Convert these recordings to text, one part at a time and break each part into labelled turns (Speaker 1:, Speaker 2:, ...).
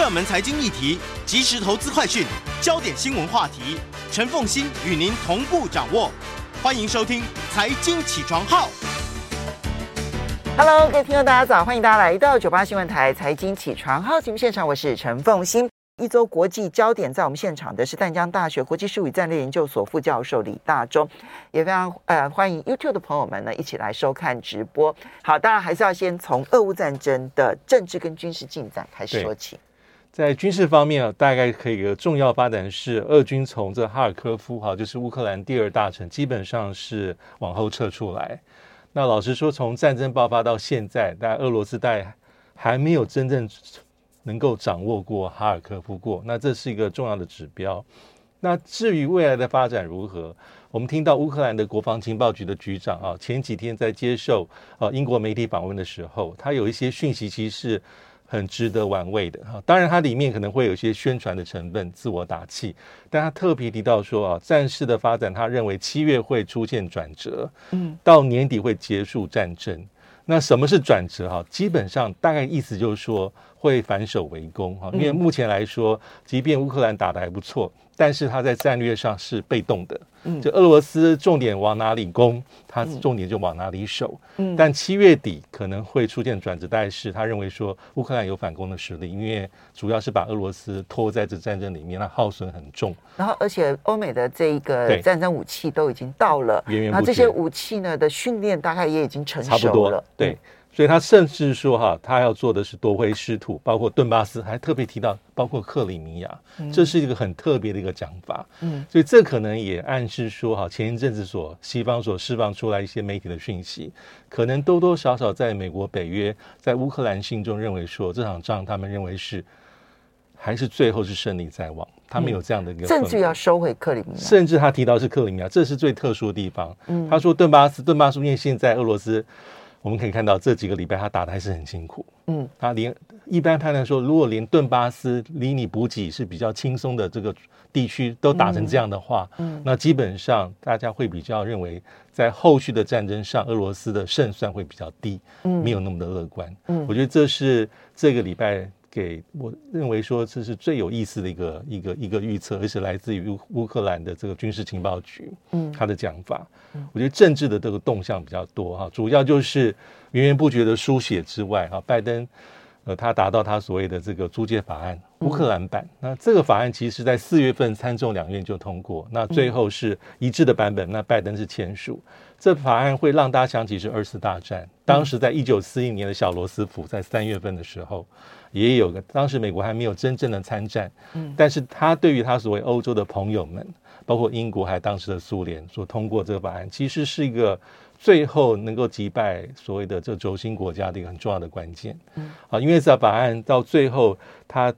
Speaker 1: 热门财经议题，即时投资快讯，焦点新闻话题，陈凤欣与您同步掌握。欢迎收听《财经起床号》。
Speaker 2: Hello，各位听众，大家早！欢迎大家来到九八新闻台《财经起床号》节目现场，我是陈凤欣。一周国际焦点，在我们现场的是淡江大学国际事务与战略研究所副教授李大忠，也非常呃欢迎 YouTube 的朋友们呢一起来收看直播。好，当然还是要先从俄乌战争的政治跟军事进展开始说起。
Speaker 3: 在军事方面啊，大概可以有个重要发展是，俄军从这哈尔科夫哈，就是乌克兰第二大城，基本上是往后撤出来。那老实说，从战争爆发到现在，但俄罗斯大概还没有真正。能够掌握过哈尔科夫过，那这是一个重要的指标。那至于未来的发展如何，我们听到乌克兰的国防情报局的局长啊，前几天在接受呃英国媒体访问的时候，他有一些讯息其实是很值得玩味的哈。当然，它里面可能会有一些宣传的成分，自我打气。但他特别提到说啊，战事的发展，他认为七月会出现转折，嗯，到年底会结束战争。那什么是转折哈？基本上大概意思就是说。会反守为攻哈，因为目前来说，即便乌克兰打得还不错，但是他在战略上是被动的。嗯，就俄罗斯重点往哪里攻，他重点就往哪里守。嗯，但七月底可能会出现转折，但是他认为说乌克兰有反攻的实力，因为主要是把俄罗斯拖在这战争里面，那耗损很重。
Speaker 2: 然后，而且欧美的这一个战争武器都已经到了，然后这些武器呢的训练大概也已经成熟了。
Speaker 3: 差不多，对。所以他甚至说哈，他要做的是夺回失土，包括顿巴斯，还特别提到包括克里米亚，这是一个很特别的一个讲法。嗯，所以这可能也暗示说哈，前一阵子所西方所释放出来一些媒体的讯息，可能多多少少在美国、北约、在乌克兰心中认为说这场仗他们认为是还是最后是胜利在望，他们有这样的一个
Speaker 2: 甚至要收回克里米亚，
Speaker 3: 甚至他提到是克里米亚，这是最特殊的地方。嗯，他说顿巴斯，顿巴斯因为现在俄罗斯。我们可以看到这几个礼拜他打的还是很辛苦。嗯，他连一般判断说，如果连顿巴斯离你补给是比较轻松的这个地区都打成这样的话，嗯，那基本上大家会比较认为，在后续的战争上，俄罗斯的胜算会比较低，嗯，没有那么的乐观。嗯，我觉得这是这个礼拜。给我认为说，这是最有意思的一个一个一个预测，而且来自于乌乌克兰的这个军事情报局，嗯，他的讲法，我觉得政治的这个动向比较多哈，主要就是源源不绝的书写之外哈，拜登呃他达到他所谓的这个租借法案乌克兰版，那这个法案其实在四月份参众两院就通过，那最后是一致的版本，那拜登是签署，这法案会让大家想起是二次大战，当时在一九四一年的小罗斯福在三月份的时候。也有个，当时美国还没有真正的参战，嗯，但是他对于他所谓欧洲的朋友们，包括英国还有当时的苏联，所通过这个法案，其实是一个最后能够击败所谓的这轴心国家的一个很重要的关键，嗯，啊，因为这法案到最后，它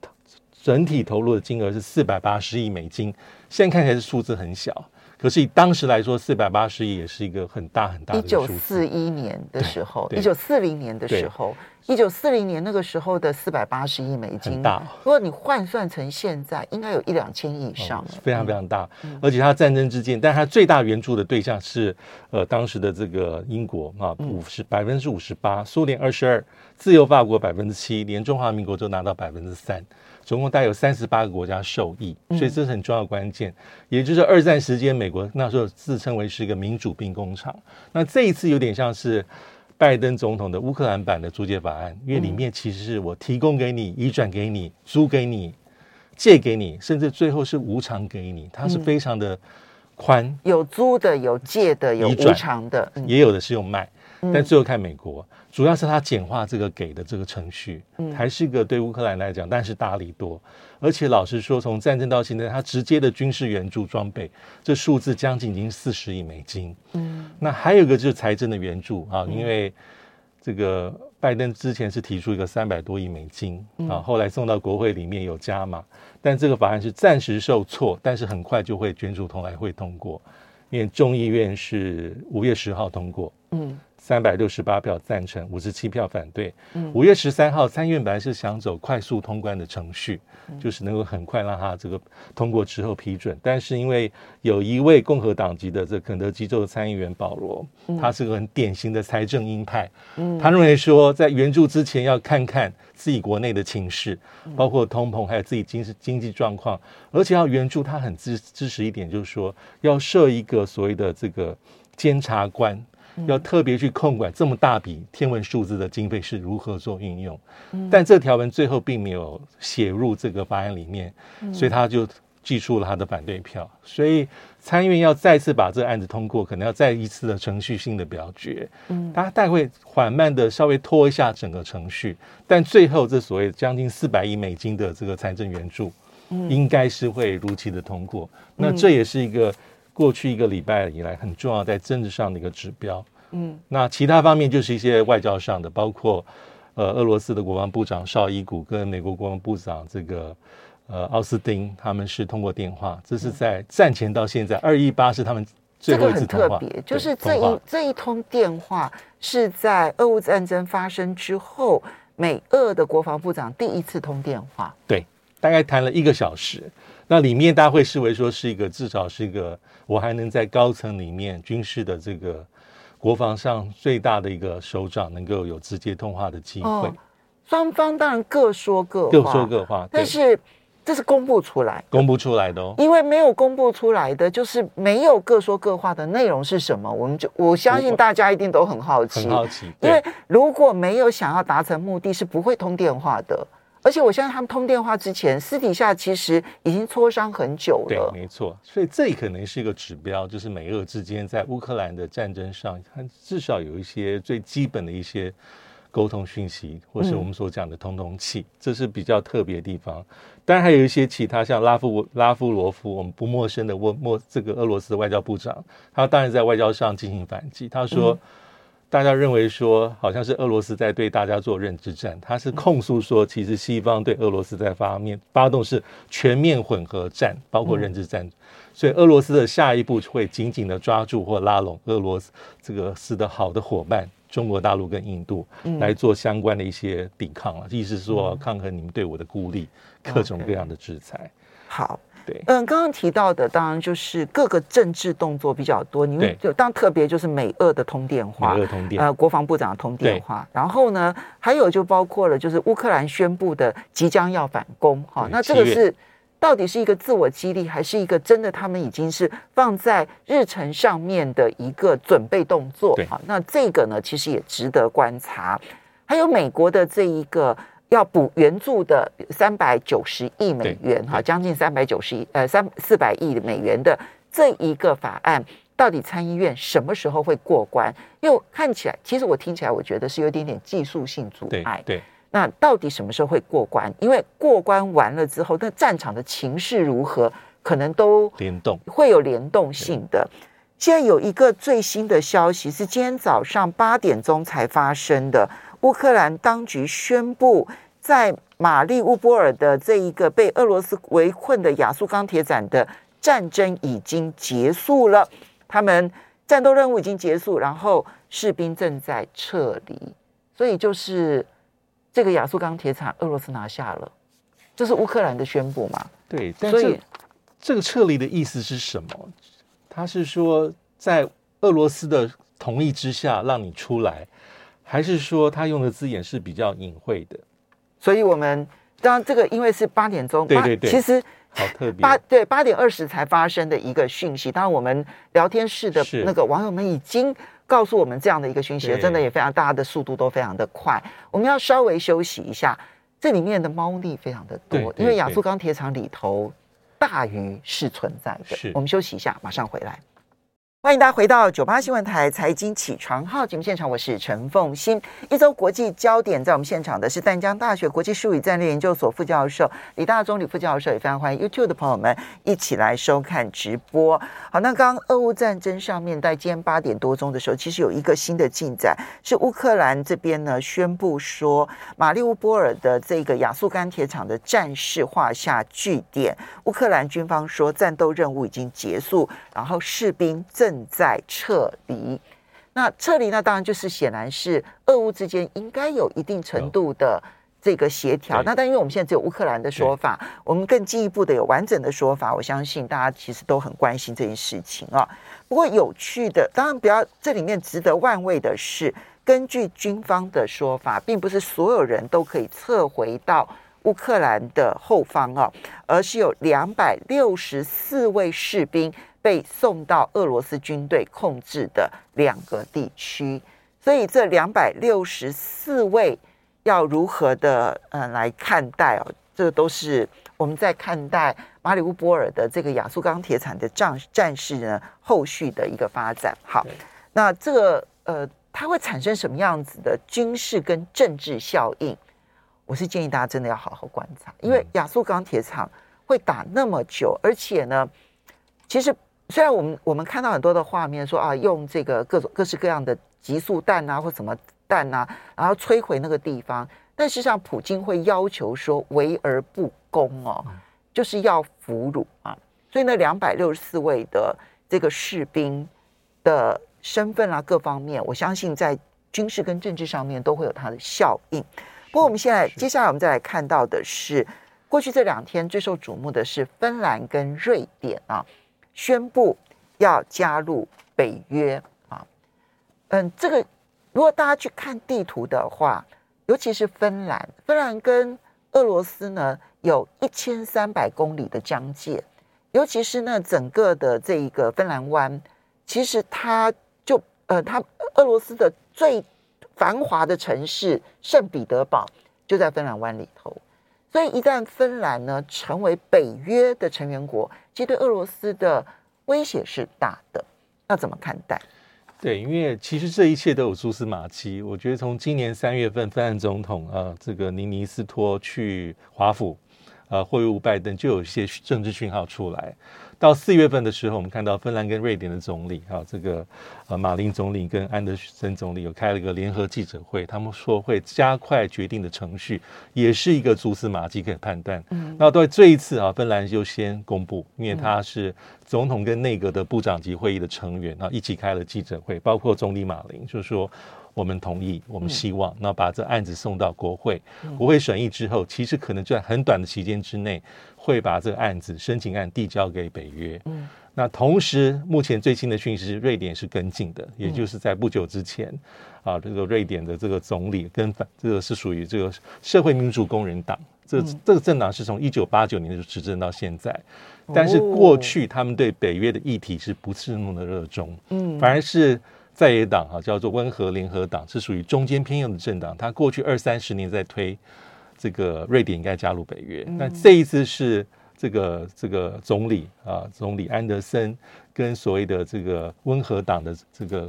Speaker 3: 整体投入的金额是四百八十亿美金，现在看起来是数字很小。可是以当时来说，四百八十亿也是一个很大很大的。一九
Speaker 2: 四一年的时候，一九四零年的时候，一九四零年那个时候的四百八十亿美金，
Speaker 3: 大。
Speaker 2: 如果你换算成现在，应该有一两千亿以上
Speaker 3: 非常非常大。嗯、而且它战争之间，但它最大援助的对象是呃当时的这个英国啊，五十百分之五十八，苏联二十二，自由法国百分之七，连中华民国都拿到百分之三。总共大概有三十八个国家受益，所以这是很重要的关键。也就是二战时间，美国那时候自称为是一个民主兵工厂。那这一次有点像是拜登总统的乌克兰版的租借法案，因为里面其实是我提供给你、移转给你、租给你、借给你，甚至最后是无偿给你，它是非常的宽，
Speaker 2: 有租的、有借的、有无偿的，
Speaker 3: 也有的是用卖。但最后看美国，主要是它简化这个给的这个程序，还是一个对乌克兰来讲，但是大利多。而且老实说，从战争到现在，它直接的军事援助装备，这数字将近已经四十亿美金。嗯，那还有一个就是财政的援助啊，因为这个拜登之前是提出一个三百多亿美金啊，后来送到国会里面有加码，但这个法案是暂时受挫，但是很快就会卷土重来会通过，因为众议院是五月十号通过，嗯。三百六十八票赞成，五十七票反对。五月十三号，参院本来是想走快速通关的程序，就是能够很快让他这个通过之后批准。但是因为有一位共和党籍的这肯德基州的参议员保罗，他是个很典型的财政鹰派，嗯他认为说在援助之前要看看自己国内的情势，包括通膨，还有自己经济经济状况，而且要援助他很支支持一点，就是说要设一个所谓的这个监察官。要特别去控管这么大笔天文数字的经费是如何做运用，但这条文最后并没有写入这个法案里面，所以他就记出了他的反对票。所以参议院要再次把这个案子通过，可能要再一次的程序性的表决。嗯，他大概会缓慢的稍微拖一下整个程序，但最后这所谓将近四百亿美金的这个财政援助，应该是会如期的通过。那这也是一个。过去一个礼拜以来，很重要在政治上的一个指标。嗯，那其他方面就是一些外交上的，包括呃，俄罗斯的国防部长绍伊古跟美国国防部长这个呃奥斯汀，他们是通过电话。这是在战前到现在二一八是他们最后一次通话。这个很特别，
Speaker 2: 就是这一这一通电话是在俄乌战争发生之后，美俄的国防部长第一次通电话。
Speaker 3: 对，大概谈了一个小时。那里面大家会视为说是一个至少是一个我还能在高层里面军事的这个国防上最大的一个首长能够有直接通话的机会。哦，
Speaker 2: 双方当然各说各话，
Speaker 3: 各说各话，
Speaker 2: 但是这是公布出来，
Speaker 3: 公布出来的哦。
Speaker 2: 因为没有公布出来的就是没有各说各话的内容是什么，我们就我相信大家一定都很好奇，
Speaker 3: 很好奇。
Speaker 2: 因为如果没有想要达成目的，是不会通电话的。而且我相信他们通电话之前，私底下其实已经磋商很久了。
Speaker 3: 对，没错。所以这可能是一个指标，就是美俄之间在乌克兰的战争上，它至少有一些最基本的一些沟通讯息，或是我们所讲的通通气，这是比较特别的地方。当然还有一些其他，像拉夫拉夫罗夫，我们不陌生的沃莫这个俄罗斯的外交部长，他当然在外交上进行反击，他说。大家认为说，好像是俄罗斯在对大家做认知战，他是控诉说，其实西方对俄罗斯在发面发动是全面混合战，包括认知战，所以俄罗斯的下一步会紧紧的抓住或拉拢俄罗斯这个是的好的伙伴中国大陆跟印度来做相关的一些抵抗啊，意思是说抗衡你们对我的孤立，各种各样的制裁。
Speaker 2: 好。
Speaker 3: 对，
Speaker 2: 嗯，刚刚提到的当然就是各个政治动作比较多，你们就当特别就是美俄的通电话，
Speaker 3: 美俄通电，
Speaker 2: 呃，国防部长的通电话，然后呢，还有就包括了就是乌克兰宣布的即将要反攻，哈，那这个是到底是一个自我激励，还是一个真的他们已经是放在日程上面的一个准备动作？啊，那这个呢，其实也值得观察。还有美国的这一个。要补援助的三百九十亿美元，哈，将近三百九十亿，呃，三四百亿美元的这一个法案，到底参议院什么时候会过关？因为看起来，其实我听起来，我觉得是有点点技术性阻碍。对，
Speaker 3: 对，
Speaker 2: 那到底什么时候会过关？因为过关完了之后，那战场的情势如何，可能都联动，会有联动性的。现在有一个最新的消息是今天早上八点钟才发生的。乌克兰当局宣布，在马利乌波尔的这一个被俄罗斯围困的亚速钢铁展的战争已经结束了，他们战斗任务已经结束，然后士兵正在撤离，所以就是这个亚速钢铁厂，俄罗斯拿下了，这是乌克兰的宣布嘛？
Speaker 3: 对，所以这个撤离的意思是什么？他是说在俄罗斯的同意之下让你出来。还是说他用的字眼是比较隐晦的，
Speaker 2: 所以我们当然这个因为是八点钟，
Speaker 3: 对对对，
Speaker 2: 其实
Speaker 3: 好特别，
Speaker 2: 八对八点二十才发生的一个讯息。当然我们聊天室的那个网友们已经告诉我们这样的一个讯息了，真的也非常，大家的速度都非常的快。我们要稍微休息一下，这里面的猫腻非常的多，因为亚速钢铁厂里头大鱼是存在的。是，我们休息一下，马上回来。欢迎大家回到九八新闻台财经起床号节目现场，我是陈凤欣。一周国际焦点，在我们现场的是淡江大学国际术语战略研究所副教授李大中李副教授，也非常欢迎 YouTube 的朋友们一起来收看直播。好，那刚刚俄乌战争上面，在今天八点多钟的时候，其实有一个新的进展，是乌克兰这边呢宣布说，马利乌波尔的这个亚速钢铁厂的战事画下句点。乌克兰军方说，战斗任务已经结束，然后士兵正。正在撤离，那撤离那？当然就是显然是俄乌之间应该有一定程度的这个协调。那但因为我们现在只有乌克兰的说法，我们更进一步的有完整的说法，我相信大家其实都很关心这件事情啊。不过有趣的，当然不要这里面值得万味的是，根据军方的说法，并不是所有人都可以撤回到乌克兰的后方啊，而是有两百六十四位士兵。被送到俄罗斯军队控制的两个地区，所以这两百六十四位要如何的嗯来看待哦？这个都是我们在看待马里乌波尔的这个亚速钢铁厂的战战事呢后续的一个发展。好，那这个呃，它会产生什么样子的军事跟政治效应？我是建议大家真的要好好观察，因为亚速钢铁厂会打那么久，而且呢，其实。虽然我们我们看到很多的画面说啊，用这个各种各式各样的急速弹啊，或什么弹啊，然后摧毁那个地方，但事实际上普京会要求说围而不攻哦，就是要俘虏啊。所以那两百六十四位的这个士兵的身份啊，各方面，我相信在军事跟政治上面都会有它的效应。不过我们现在接下来我们再来看到的是，过去这两天最受瞩目的是芬兰跟瑞典啊。宣布要加入北约啊，嗯，这个如果大家去看地图的话，尤其是芬兰，芬兰跟俄罗斯呢有一千三百公里的疆界，尤其是那整个的这一个芬兰湾，其实它就呃，它俄罗斯的最繁华的城市圣彼得堡就在芬兰湾里头。所以，一旦芬兰呢成为北约的成员国，其实对俄罗斯的威胁是大的。要怎么看待？
Speaker 3: 对，因为其实这一切都有蛛丝马迹。我觉得从今年三月份，芬兰总统啊、呃，这个尼尼斯托去华府，呃，会晤拜登，就有一些政治讯号出来。到四月份的时候，我们看到芬兰跟瑞典的总理，哈，这个呃马林总理跟安德森总理有开了一个联合记者会，他们说会加快决定的程序，也是一个蛛丝马迹可以判断。嗯，那对这一次啊，芬兰就先公布，因为他是总统跟内阁的部长级会议的成员啊，一起开了记者会，包括总理马林，就是说。我们同意，我们希望，那把这案子送到国会，国会审议之后，其实可能就在很短的期间之内，会把这个案子申请案递交给北约。嗯，那同时，目前最新的讯息是，瑞典是跟进的，也就是在不久之前，啊，这个瑞典的这个总理跟反，这个是属于这个社会民主工人党，这这个政党是从一九八九年就执政到现在，但是过去他们对北约的议题是不是那么的热衷？嗯，反而是。在野党哈叫做温和联合党，是属于中间偏右的政党。他过去二三十年在推这个瑞典应该加入北约。那这一次是这个这个总理啊，总理安德森跟所谓的这个温和党的这个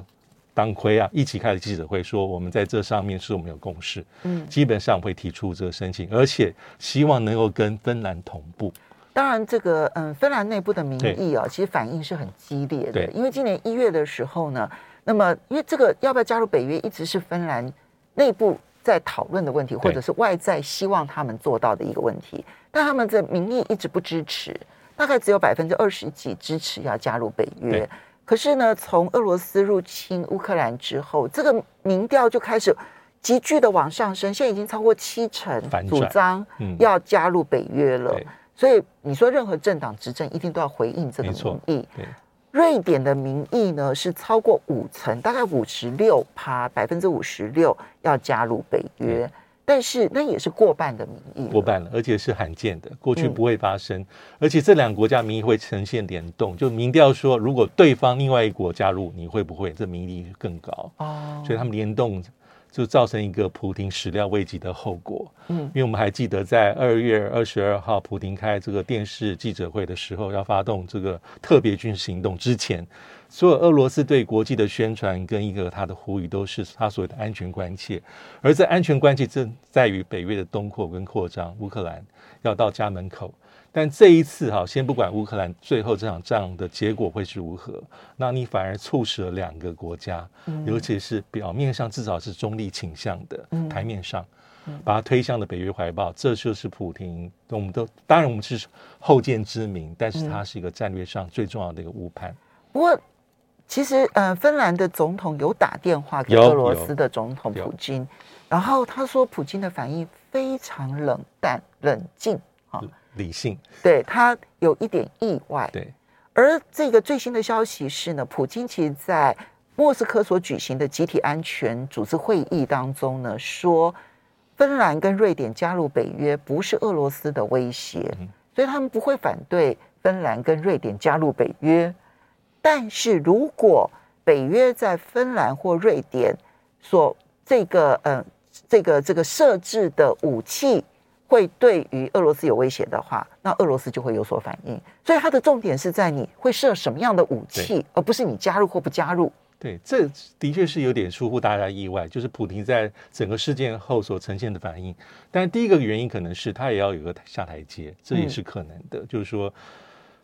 Speaker 3: 党魁啊一起开了记者会，说我们在这上面是我们有共识，嗯，基本上会提出这个申请，而且希望能够跟芬兰同步。
Speaker 2: 当然，这个嗯，芬兰内部的民意啊，其实反应是很激烈的，因为今年一月的时候呢。那么，因为这个要不要加入北约，一直是芬兰内部在讨论的问题，或者是外在希望他们做到的一个问题。但他们的民意一直不支持，大概只有百分之二十几支持要加入北约。可是呢，从俄罗斯入侵乌克兰之后，这个民调就开始急剧的往上升，现在已经超过七成主张要加入北约了。所以你说任何政党执政，一定都要回应这个民意。瑞典的民意呢是超过五成，大概五十六趴，百分之五十六要加入北约，但是那也是过半的民意，
Speaker 3: 过半了，而且是罕见的，过去不会发生，嗯、而且这两个国家民意会呈现联动，就民调说，如果对方另外一国加入，你会不会？这民意更高。哦，所以他们联动。就造成一个普京始料未及的后果。嗯，因为我们还记得在二月二十二号，普京开这个电视记者会的时候，要发动这个特别军事行动之前，所有俄罗斯对国际的宣传跟一个他的呼吁，都是他所谓的安全关切。而这安全关切正在于北约的东扩跟扩张，乌克兰要到家门口。但这一次哈，先不管乌克兰最后这场仗的结果会是如何，那你反而促使了两个国家，嗯、尤其是表面上至少是中立倾向的、嗯、台面上，把它推向了北约怀抱。这就是普京，我们都当然我们是后见之明，但是它是一个战略上最重要的一个误判。
Speaker 2: 不过，其实呃，芬兰的总统有打电话给俄罗斯的总统普京，然后他说普京的反应非常冷淡冷静啊。
Speaker 3: 理性，
Speaker 2: 对他有一点意外。
Speaker 3: 对，
Speaker 2: 而这个最新的消息是呢，普京其实在莫斯科所举行的集体安全组织会议当中呢，说芬兰跟瑞典加入北约不是俄罗斯的威胁，嗯、所以他们不会反对芬兰跟瑞典加入北约。但是如果北约在芬兰或瑞典所这个呃这个这个设置的武器，会对于俄罗斯有威胁的话，那俄罗斯就会有所反应。所以它的重点是在你会设什么样的武器，而不是你加入或不加入。
Speaker 3: 对，这的确是有点出乎大家意外，就是普京在整个事件后所呈现的反应。但第一个原因可能是他也要有个下台阶，这也是可能的。嗯、就是说，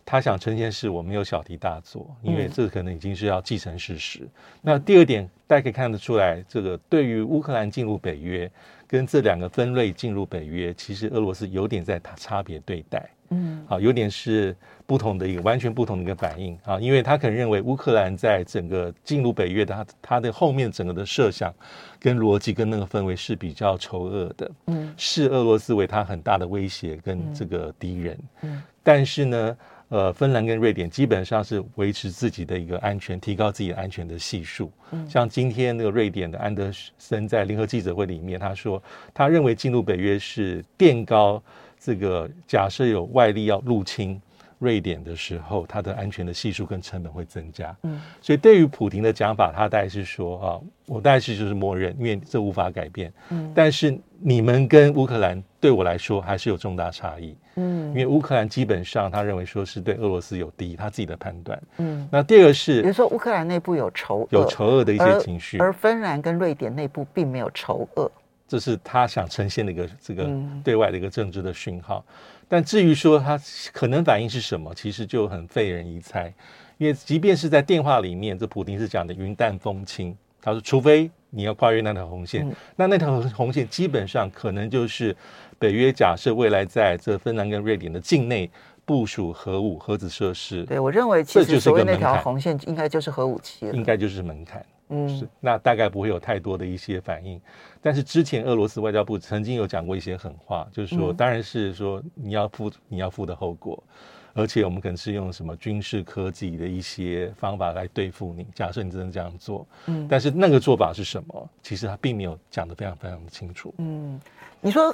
Speaker 3: 他想呈现是我没有小题大做，因为这可能已经是要既成事实。嗯、那第二点，大家可以看得出来，这个对于乌克兰进入北约。跟这两个分类进入北约，其实俄罗斯有点在差别对待，嗯，好，有点是不同的一个完全不同的一个反应啊，因为他可能认为乌克兰在整个进入北约的他他的后面整个的设想跟逻辑跟那个氛围是比较丑恶的，嗯，视俄罗斯为他很大的威胁跟这个敌人，嗯，但是呢。呃，芬兰跟瑞典基本上是维持自己的一个安全，提高自己的安全的系数。嗯，像今天那个瑞典的安德森在联合记者会里面，他说，他认为进入北约是垫高这个假设有外力要入侵。瑞典的时候，它的安全的系数跟成本会增加。嗯，所以对于普亭的讲法，他大概是说啊，我大概是就是默认，因为这无法改变。嗯，但是你们跟乌克兰对我来说还是有重大差异。嗯，因为乌克兰基本上他认为说是对俄罗斯有敌，他自己的判断。嗯，那第二个是，
Speaker 2: 比如说乌克兰内部有仇
Speaker 3: 有仇恶的一些情绪，
Speaker 2: 而芬兰跟瑞典内部并没有仇恶，
Speaker 3: 这是他想呈现的一个这个对外的一个政治的讯号。但至于说他可能反应是什么，其实就很费人一猜。因为即便是在电话里面，这普京是讲的云淡风轻。他说，除非你要跨越那条红线，嗯、那那条红线基本上可能就是北约假设未来在这芬兰跟瑞典的境内部署核武、核子设施。
Speaker 2: 对，我认为其实所谓那条红线应该就是核武器了，
Speaker 3: 应该就是门槛。嗯，是，那大概不会有太多的一些反应，但是之前俄罗斯外交部曾经有讲过一些狠话，就是说，当然是说你要负你要负的后果，而且我们可能是用什么军事科技的一些方法来对付你。假设你真的这样做，嗯，但是那个做法是什么？其实他并没有讲得非常非常的清楚。
Speaker 2: 嗯，你说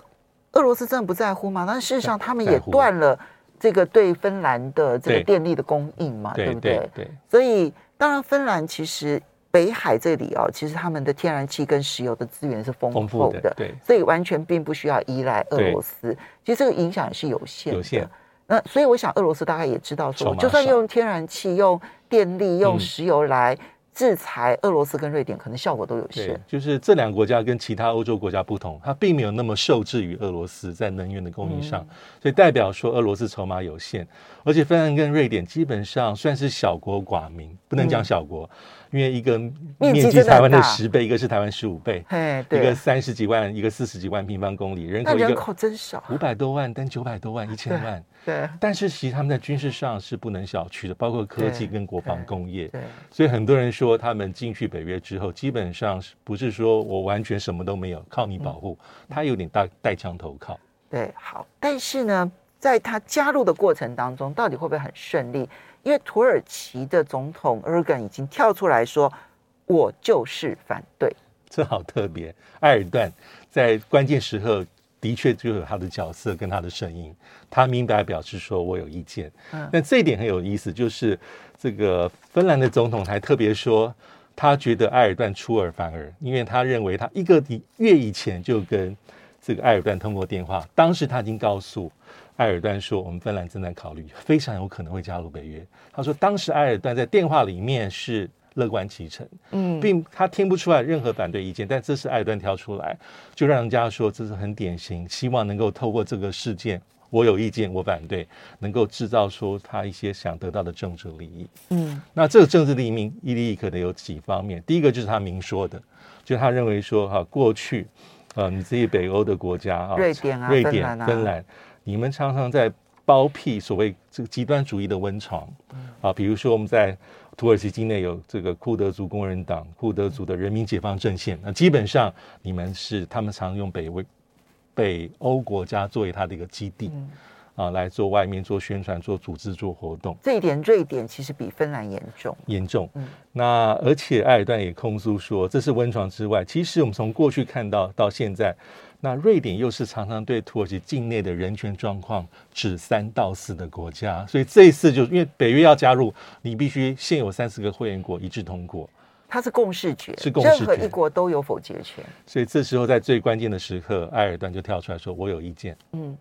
Speaker 2: 俄罗斯真的不在乎吗？但事实上他们也断了这个对芬兰的这个电力的供应嘛，对，对不对？对，对，所以当然芬兰其实。北海这里哦，其实他们的天然气跟石油的资源是丰富的，
Speaker 3: 对，
Speaker 2: 所以完全并不需要依赖俄罗斯。其实这个影响也是有限的。
Speaker 3: 有限。
Speaker 2: 那所以我想，俄罗斯大概也知道说，就算用天然气、用电力、用石油来制裁俄罗斯跟瑞典，可能效果都有限。
Speaker 3: 就是这两个国家跟其他欧洲国家不同，它并没有那么受制于俄罗斯在能源的供应上，嗯、所以代表说俄罗斯筹码有限。而且芬兰跟瑞典基本上算是小国寡民，不能讲小国。嗯因为一个面积台湾的十倍，一个是台湾十五倍，一个三十几万，一个四十几万平方公里，人口
Speaker 2: 人口真少，
Speaker 3: 五百多万，但九百多万，一千万，对。但是其实他们在军事上是不能小觑的，包括科技跟国防工业。对。所以很多人说，他们进去北约之后，基本上是不是说我完全什么都没有，靠你保护，他有点带带枪投靠。
Speaker 2: 对，好。但是呢，在他加入的过程当中，到底会不会很顺利？因为土耳其的总统埃尔段已经跳出来说：“我就是反对。”
Speaker 3: 这好特别。埃尔段在关键时刻的确就有他的角色跟他的声音，他明白表示说：“我有意见。”嗯，那这一点很有意思，就是这个芬兰的总统还特别说，他觉得埃尔段出尔反尔，因为他认为他一个月以前就跟这个埃尔段通过电话，当时他已经告诉。埃尔段说，我们芬兰正在考虑，非常有可能会加入北约。他说，当时埃尔段在电话里面是乐观其成，嗯，并他听不出来任何反对意见。但这次埃尔段跳出来，就让人家说这是很典型，希望能够透过这个事件，我有意见，我反对，能够制造出他一些想得到的政治利益。嗯，那这个政治利益利益可能有几方面，第一个就是他明说的，就他认为说哈，过去。啊，你自己北欧的国家啊，
Speaker 2: 瑞典啊，
Speaker 3: 瑞典、芬兰、啊、芬兰，你们常常在包庇所谓这个极端主义的温床，啊，比如说我们在土耳其境内有这个库德族工人党、库德族的人民解放阵线，那基本上你们是他们常用北欧北欧国家作为他的一个基地。嗯啊，来做外面做宣传、做组织、做活动。
Speaker 2: 这一点，瑞典其实比芬兰严重。
Speaker 3: 严重。嗯。那而且埃尔段也控诉说，这是温床之外，其实我们从过去看到到现在，那瑞典又是常常对土耳其境内的人权状况指三道四的国家。所以这一次就因为北约要加入，你必须现有三四个会员国一致通过。
Speaker 2: 它是共识决，
Speaker 3: 是共识决，
Speaker 2: 任何一国都有否决权。
Speaker 3: 所以这时候在最关键的时刻，埃尔段就跳出来说：“我有意见。”嗯。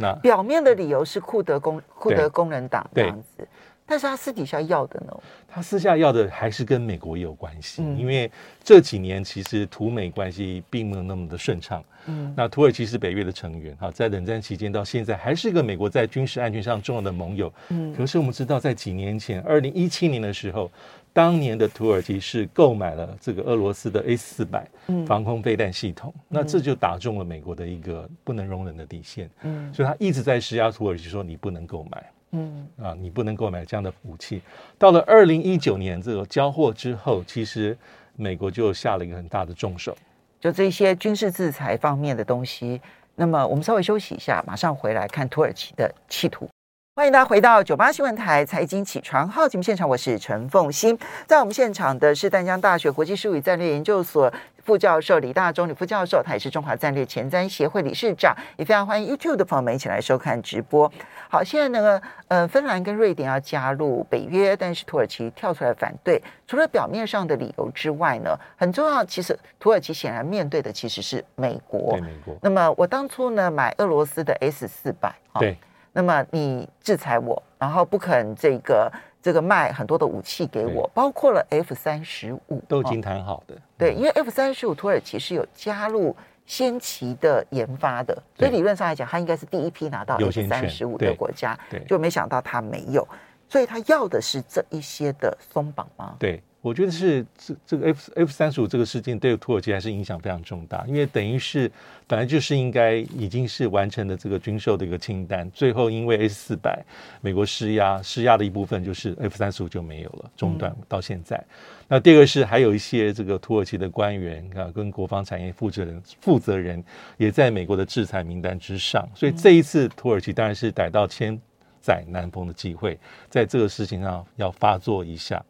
Speaker 3: 那
Speaker 2: 表面的理由是库德工库德工人党这样子，但是他私底下要的呢？
Speaker 3: 他私下要的还是跟美国也有关系，嗯、因为这几年其实土美关系并没有那么的顺畅。嗯，那土耳其是北约的成员，哈，在冷战期间到现在还是一个美国在军事安全上重要的盟友。嗯，可是我们知道，在几年前，二零一七年的时候。当年的土耳其是购买了这个俄罗斯的 S 四百防空飞弹系统，嗯、那这就打中了美国的一个不能容忍的底线。嗯，所以他一直在施压土耳其说，你不能购买，嗯啊，你不能购买这样的武器。到了二零一九年这个交货之后，其实美国就下了一个很大的重手，
Speaker 2: 就这些军事制裁方面的东西。那么我们稍微休息一下，马上回来看土耳其的企图。欢迎大家回到九八新闻台财经起床号节目现场，我是陈凤欣。在我们现场的是淡江大学国际事务与战略研究所副教授李大中李副教授，他也是中华战略前瞻协会理事长，也非常欢迎 YouTube 的朋友们一起来收看直播。好，现在呢，呃，芬兰跟瑞典要加入北约，但是土耳其跳出来反对。除了表面上的理由之外呢，很重要，其实土耳其显然面对的其实是美国。
Speaker 3: 对美国。
Speaker 2: 那么我当初呢买俄罗斯的 S 四百，
Speaker 3: 对。
Speaker 2: 那么你制裁我，然后不肯这个这个卖很多的武器给我，包括了 F 三十五，
Speaker 3: 都已经谈好的。
Speaker 2: 对，因为 F 三十五土耳其是有加入先期的研发的，所以理论上来讲，它应该是第一批拿到 F 三十五的国家。对，就没想到它没有，所以他要的是这一些的松绑吗？
Speaker 3: 对。我觉得是这这个 F F 三十五这个事件对土耳其还是影响非常重大，因为等于是本来就是应该已经是完成的这个军售的一个清单，最后因为 S 四百美国施压施压的一部分就是 F 三十五就没有了中断到现在。嗯、那第二个是还有一些这个土耳其的官员啊跟国防产业负责人负责人也在美国的制裁名单之上，所以这一次土耳其当然是逮到千载难逢的机会，在这个事情上要发作一下。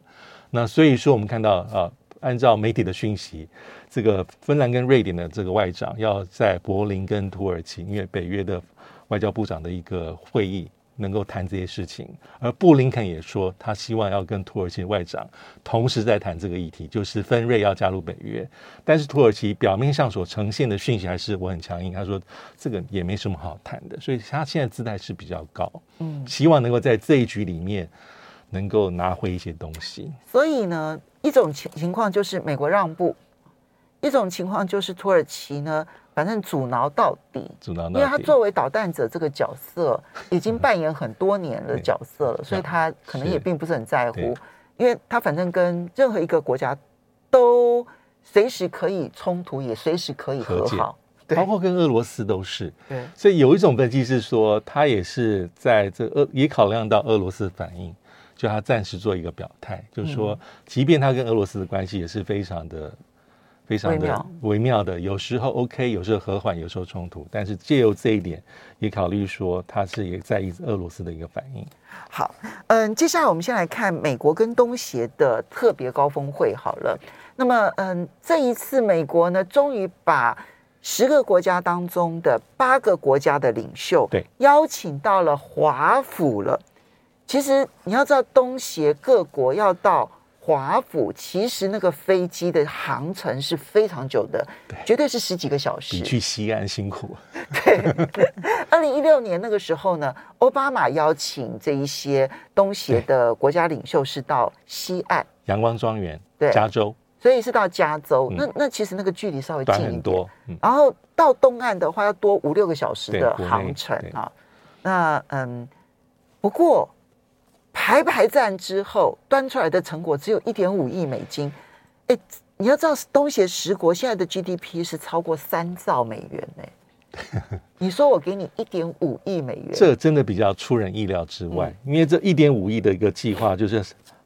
Speaker 3: 那所以说，我们看到啊，按照媒体的讯息，这个芬兰跟瑞典的这个外长要在柏林跟土耳其，因为北约的外交部长的一个会议，能够谈这些事情。而布林肯也说，他希望要跟土耳其外长同时在谈这个议题，就是芬瑞要加入北约。但是土耳其表面上所呈现的讯息还是我很强硬，他说这个也没什么好谈的，所以他现在姿态是比较高，嗯，希望能够在这一局里面。能够拿回一些东西，
Speaker 2: 所以呢，一种情情况就是美国让步，一种情况就是土耳其呢，反正阻挠到底，
Speaker 3: 阻挠到底，
Speaker 2: 因为他作为导弹者这个角色已经扮演很多年的角色了，所以他可能也并不是很在乎，因为他反正跟任何一个国家都随时可以冲突，也随时可以和好，
Speaker 3: 对，包括跟俄罗斯都是，对，所以有一种分析是说，他也是在这俄也考量到俄罗斯的反应。就他暂时做一个表态，就是说，即便他跟俄罗斯的关系也是非常的、非常的微妙的，有时候 OK，有时候和缓，有时候冲突，但是借由这一点，也考虑说他是也在意俄罗斯的一个反应。
Speaker 2: 好，嗯，接下来我们先来看美国跟东协的特别高峰会好了。那么，嗯，这一次美国呢，终于把十个国家当中的八个国家的领袖对邀请到了华府了。其实你要知道，东协各国要到华府，其实那个飞机的航程是非常久的，对，绝对是十几个小时，
Speaker 3: 你去西岸辛苦。
Speaker 2: 对，二零一六年那个时候呢，奥巴马邀请这一些东协的国家领袖是到西岸。
Speaker 3: 阳光庄园，对，加州，
Speaker 2: 所以是到加州。嗯、那那其实那个距离稍微近一点。
Speaker 3: 很多，嗯、
Speaker 2: 然后到东岸的话要多五六个小时的航程啊。那嗯，不过。排排站之后端出来的成果只有一点五亿美金，哎，你要知道东协十国现在的 GDP 是超过三兆美元呢。你说我给你一点五亿美元，
Speaker 3: 这真的比较出人意料之外，嗯、因为这一点五亿的一个计划就是，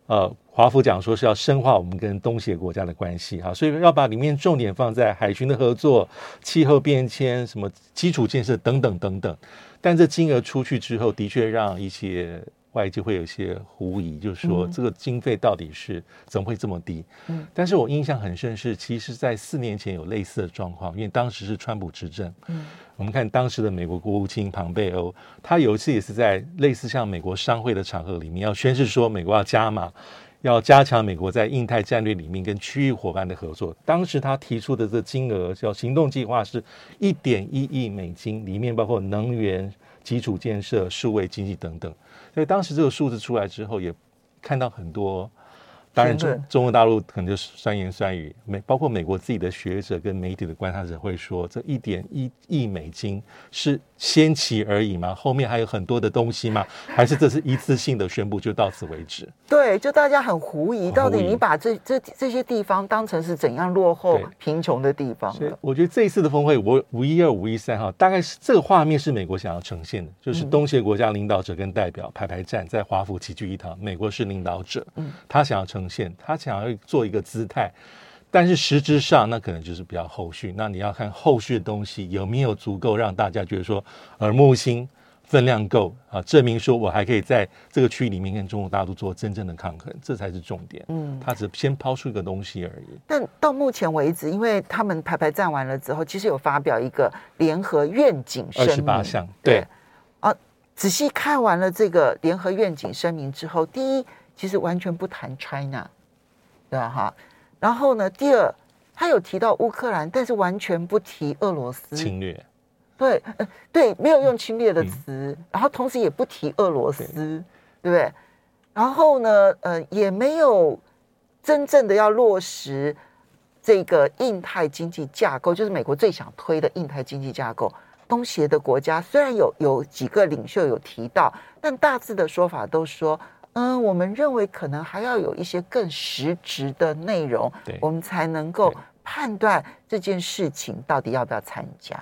Speaker 3: 呃，华府讲说是要深化我们跟东协国家的关系哈，所以要把里面重点放在海巡的合作、气候变迁、什么基础建设等等等等，但这金额出去之后，的确让一些。外界会有一些狐疑，就是说这个经费到底是怎么会这么低？嗯，但是我印象很深是，其实，在四年前有类似的状况，因为当时是川普执政。嗯，我们看当时的美国国务卿庞贝欧，他有一次也是在类似像美国商会的场合里面，要宣示说美国要加码，要加强美国在印太战略里面跟区域伙伴的合作。当时他提出的这个金额叫行动计划是一点一亿美金，里面包括能源、基础建设、数位经济等等。所以当时这个数字出来之后，也看到很多。当然中，中中国大陆可能就是酸言酸语，美包括美国自己的学者跟媒体的观察者会说，这一点一亿美金是先期而已吗？后面还有很多的东西吗？还是这是一次性的宣布就到此为止？
Speaker 2: 对，就大家很狐疑，到底你把这这这些地方当成是怎样落后贫穷的地方？
Speaker 3: 所以我觉得这一次的峰会，我五一二、五一三哈，大概是这个画面是美国想要呈现的，就是东协国家领导者跟代表排排站在华府齐聚一堂，美国是领导者，嗯，他想要呈。呈现他想要做一个姿态，但是实质上那可能就是比较后续。那你要看后续的东西有没有足够让大家觉得说耳目新、分量够啊，证明说我还可以在这个区域里面跟中国大陆做真正的抗衡，这才是重点。嗯，他只先抛出一个东西而已。
Speaker 2: 但到目前为止，因为他们排排站完了之后，其实有发表一个联合愿景声明，
Speaker 3: 二十八项。对，对
Speaker 2: 啊，仔细看完了这个联合愿景声明之后，第一。其实完全不谈 China，对吧？哈，然后呢，第二，他有提到乌克兰，但是完全不提俄罗斯
Speaker 3: 侵略，
Speaker 2: 对，呃，对，没有用侵略的词，嗯、然后同时也不提俄罗斯，对，对不对？然后呢，呃，也没有真正的要落实这个印太经济架构，就是美国最想推的印太经济架构。东协的国家虽然有有几个领袖有提到，但大致的说法都说。嗯，我们认为可能还要有一些更实质的内容，对我们才能够判断这件事情到底要不要参加。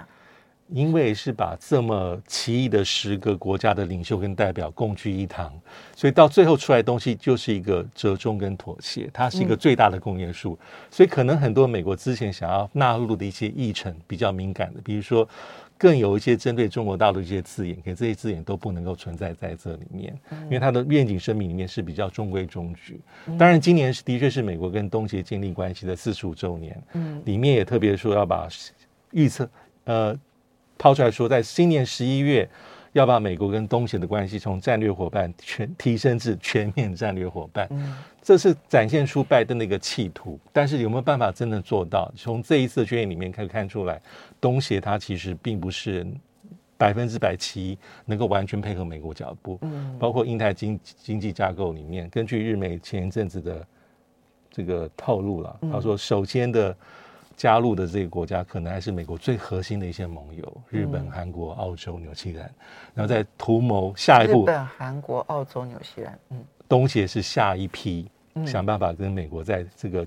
Speaker 3: 因为是把这么奇异的十个国家的领袖跟代表共聚一堂，所以到最后出来的东西就是一个折中跟妥协，它是一个最大的公约数。嗯、所以可能很多美国之前想要纳入的一些议程比较敏感的，比如说。更有一些针对中国大陆的一些字眼，可这些字眼都不能够存在在这里面，因为它的愿景声明里面是比较中规中矩。当然，今年是的确是美国跟东协建立关系的四十五周年，嗯，里面也特别说要把预测呃抛出来说，在新年十一月。要把美国跟东协的关系从战略伙伴全提升至全面战略伙伴，嗯，这是展现出拜登的一个企图。但是有没有办法真的做到？从这一次的宣言里面可以看出来，东协它其实并不是百分之百齐能够完全配合美国脚步。嗯，包括印太经经济架构里面，根据日美前一阵子的这个透露了，他说首先的。加入的这个国家可能还是美国最核心的一些盟友，日本、韩国、澳洲、纽西兰，然后在图谋下一步。
Speaker 2: 日本、韩国、澳洲、纽西兰，嗯，
Speaker 3: 东协是下一批想办法跟美国在这个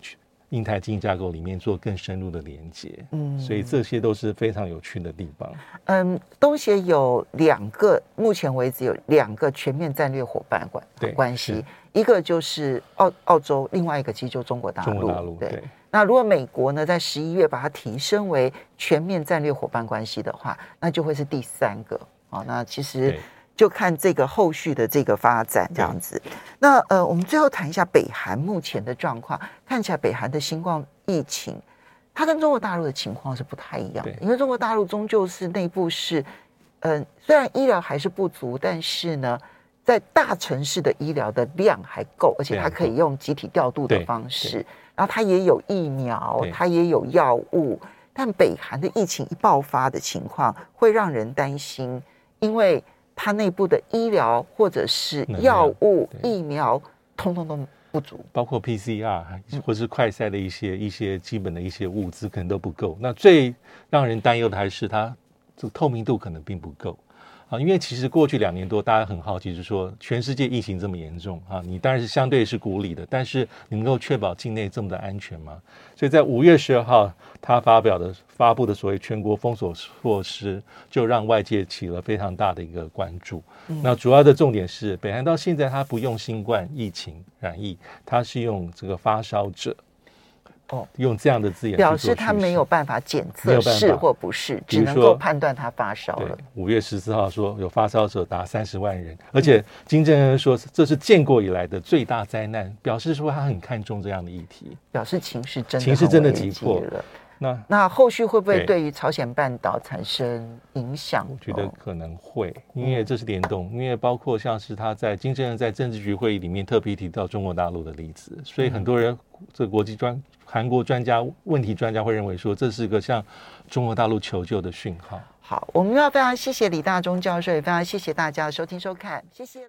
Speaker 3: 印太经济架构里面做更深入的连接，嗯，所以这些都是非常有趣的地方。
Speaker 2: 嗯，东协有两个，目前为止有两个全面战略伙伴关系，一个就是澳澳洲，另外一个其实就中国大陆，
Speaker 3: 中国大陆对。对
Speaker 2: 那如果美国呢，在十一月把它提升为全面战略伙伴关系的话，那就会是第三个啊。那其实就看这个后续的这个发展这样子。那呃，我们最后谈一下北韩目前的状况。看起来北韩的新冠疫情，它跟中国大陆的情况是不太一样的，因为中国大陆终究是内部是，嗯、呃，虽然医疗还是不足，但是呢，在大城市的医疗的量还够，而且它可以用集体调度的方式，然后它也有疫苗，它也有药物。但北韩的疫情一爆发的情况，会让人担心，因为它内部的医疗或者是药物、疫苗，通通都不足，
Speaker 3: 包括 PCR 或是快筛的一些一些基本的一些物资可能都不够。那最让人担忧的还是它这个透明度可能并不够。啊，因为其实过去两年多，大家很好奇，就是说全世界疫情这么严重啊，你当然是相对是鼓励的，但是你能够确保境内这么的安全吗？所以在五月十二号，他发表的发布的所谓全国封锁措施，就让外界起了非常大的一个关注。嗯、那主要的重点是，北韩到现在他不用新冠疫情染疫，他是用这个发烧者。哦，用这样的字眼
Speaker 2: 表示他没有办法检测是或不是，只能够判断他发烧了。
Speaker 3: 五月十四号说有发烧者达三十万人，而且金正恩说这是建国以来的最大灾难，表示说他很看重这样的议题，
Speaker 2: 表示情势真的
Speaker 3: 情势真的急迫了。
Speaker 2: 那那后续会不会对于朝鲜半岛产生影响？
Speaker 3: 我觉得可能会，因为这是联动，因为包括像是他在金正恩在政治局会议里面特别提到中国大陆的例子，所以很多人这国际专韩国专家问题专家会认为说，这是一个向中国大陆求救的讯号。
Speaker 2: 好，我们要非常谢谢李大中教授，也非常谢谢大家的收听收看，谢谢。